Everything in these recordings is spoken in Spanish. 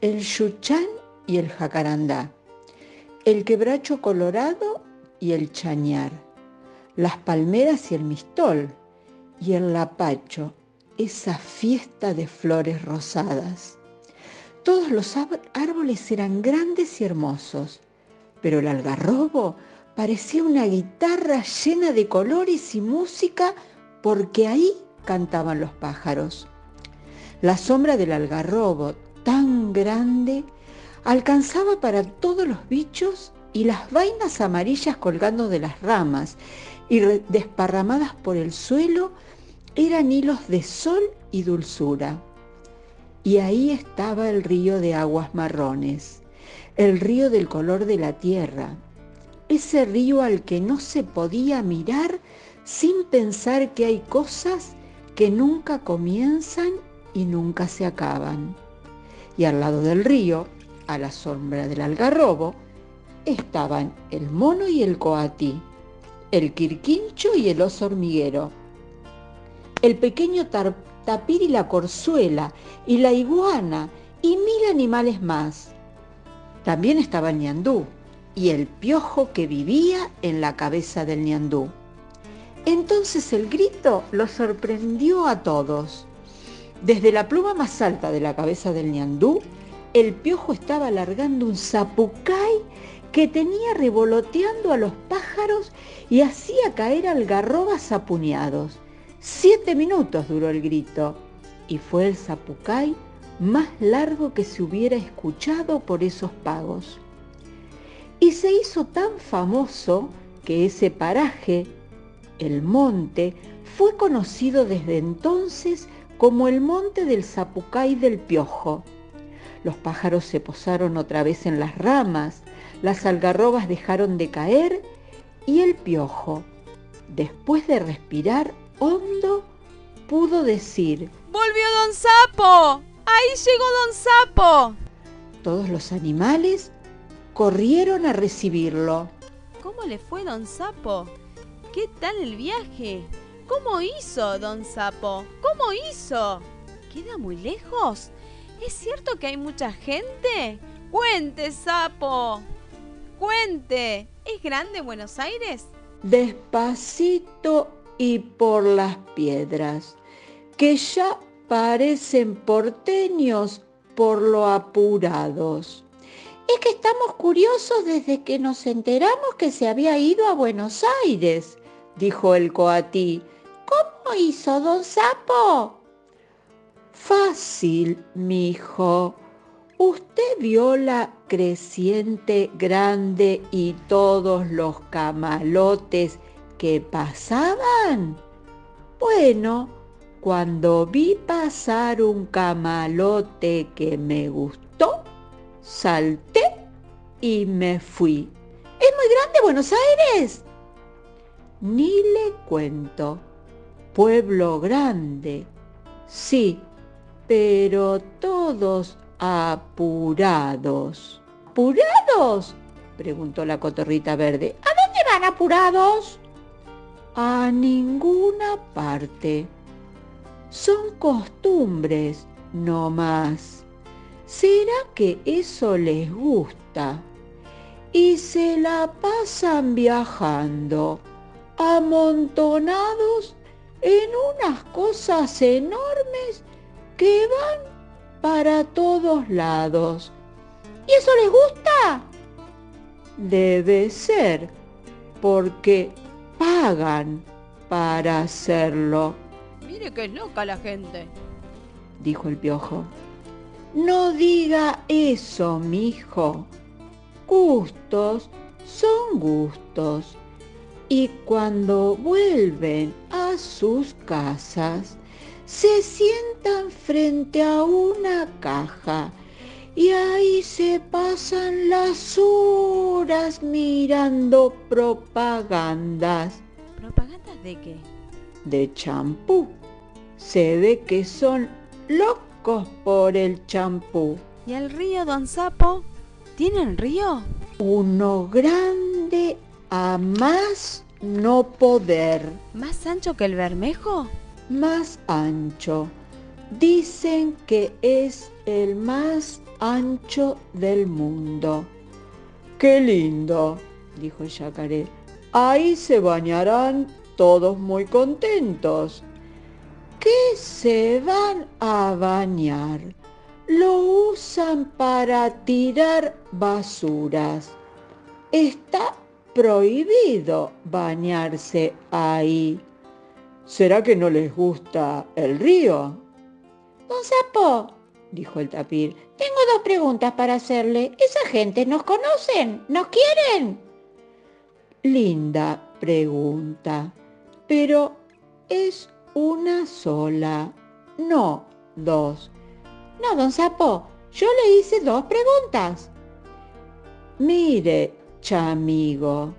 El yuchán y el jacarandá, el quebracho colorado y el chañar, las palmeras y el mistol, y el lapacho, esa fiesta de flores rosadas. Todos los árboles eran grandes y hermosos, pero el algarrobo parecía una guitarra llena de colores y música porque ahí cantaban los pájaros. La sombra del algarrobo, tan grande alcanzaba para todos los bichos y las vainas amarillas colgando de las ramas y desparramadas por el suelo eran hilos de sol y dulzura. Y ahí estaba el río de aguas marrones, el río del color de la tierra, ese río al que no se podía mirar sin pensar que hay cosas que nunca comienzan y nunca se acaban y al lado del río, a la sombra del algarrobo, estaban el mono y el coatí, el quirquincho y el oso hormiguero, el pequeño tapir y la corzuela, y la iguana, y mil animales más. También estaba el ñandú y el piojo que vivía en la cabeza del ñandú. Entonces el grito lo sorprendió a todos. Desde la pluma más alta de la cabeza del ñandú, el piojo estaba alargando un zapucay que tenía revoloteando a los pájaros y hacía caer algarrobas apuñados. Siete minutos duró el grito y fue el zapucay más largo que se hubiera escuchado por esos pagos. Y se hizo tan famoso que ese paraje, el monte, fue conocido desde entonces como el monte del Zapucay del Piojo. Los pájaros se posaron otra vez en las ramas, las algarrobas dejaron de caer y el piojo, después de respirar hondo, pudo decir, ¡Volvió don Sapo! ¡Ahí llegó don Sapo! Todos los animales corrieron a recibirlo. ¿Cómo le fue don Sapo? ¿Qué tal el viaje? ¿Cómo hizo, don Sapo? ¿Cómo hizo? ¿Queda muy lejos? ¿Es cierto que hay mucha gente? Cuente, Sapo. Cuente. ¿Es grande Buenos Aires? Despacito y por las piedras, que ya parecen porteños por lo apurados. Es que estamos curiosos desde que nos enteramos que se había ido a Buenos Aires, dijo el coatí ¿Cómo hizo don Sapo? Fácil, mi hijo. Usted vio la creciente grande y todos los camalotes que pasaban. Bueno, cuando vi pasar un camalote que me gustó, salté y me fui. ¿Es muy grande Buenos Aires? Ni le cuento pueblo grande. Sí, pero todos apurados. ¿Apurados? preguntó la cotorrita verde. ¿A dónde van apurados? A ninguna parte. Son costumbres, no más. ¿Será que eso les gusta? Y se la pasan viajando, amontonados en unas cosas enormes que van para todos lados. ¿Y eso les gusta? Debe ser, porque pagan para hacerlo. Mire que es loca la gente, dijo el piojo. No diga eso, mijo. Gustos son gustos y cuando vuelven a sus casas se sientan frente a una caja y ahí se pasan las horas mirando propagandas. ¿Propagandas de qué? De champú. Se ve que son locos por el champú. ¿Y el río, don Sapo? ¿Tienen río? Uno grande a más no poder. ¿Más ancho que el Bermejo? Más ancho. Dicen que es el más ancho del mundo. ¡Qué lindo! dijo el yacaré. Ahí se bañarán todos muy contentos. ¿Qué se van a bañar? Lo usan para tirar basuras. Está prohibido bañarse ahí. ¿Será que no les gusta el río? Don Sapo, dijo el tapir, tengo dos preguntas para hacerle. ¿Esa gente nos conocen? ¿Nos quieren? Linda pregunta, pero es una sola, no dos. No, don Sapo, yo le hice dos preguntas. Mire, chamigo,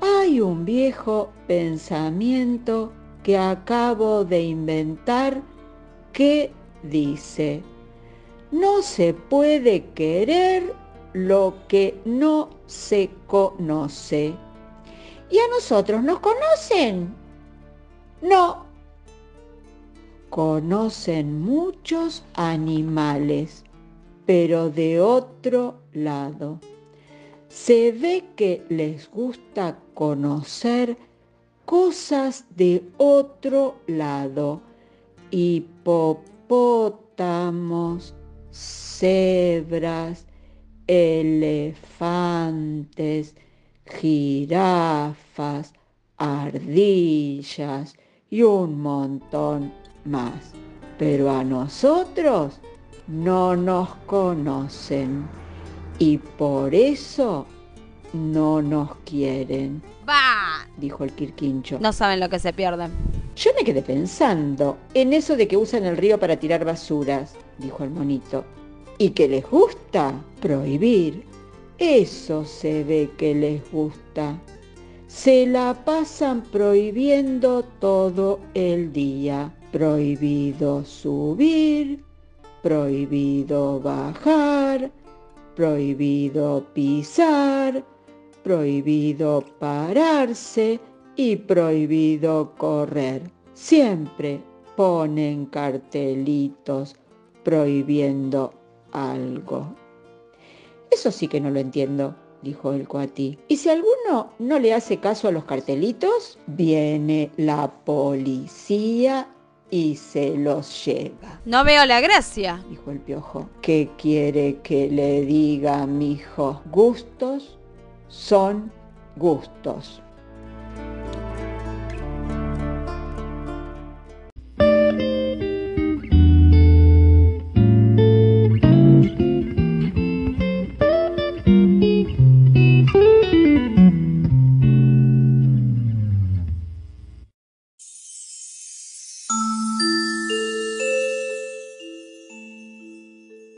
hay un viejo pensamiento que acabo de inventar que dice, no se puede querer lo que no se conoce. ¿Y a nosotros nos conocen? No. Conocen muchos animales, pero de otro lado. Se ve que les gusta conocer cosas de otro lado. Hipopótamos, cebras, elefantes, jirafas, ardillas y un montón más. Pero a nosotros no nos conocen y por eso no nos quieren. ¡Bah! dijo el Quirquincho. No saben lo que se pierden. Yo me quedé pensando en eso de que usan el río para tirar basuras, dijo el monito. Y que les gusta prohibir. Eso se ve que les gusta. Se la pasan prohibiendo todo el día. Prohibido subir, prohibido bajar, prohibido pisar, prohibido pararse y prohibido correr. Siempre ponen cartelitos prohibiendo algo. Eso sí que no lo entiendo, dijo el coatí. Y si alguno no le hace caso a los cartelitos, viene la policía y se los lleva. No veo la gracia, dijo el piojo. ¿Qué quiere que le diga, mijo? Gustos son gustos.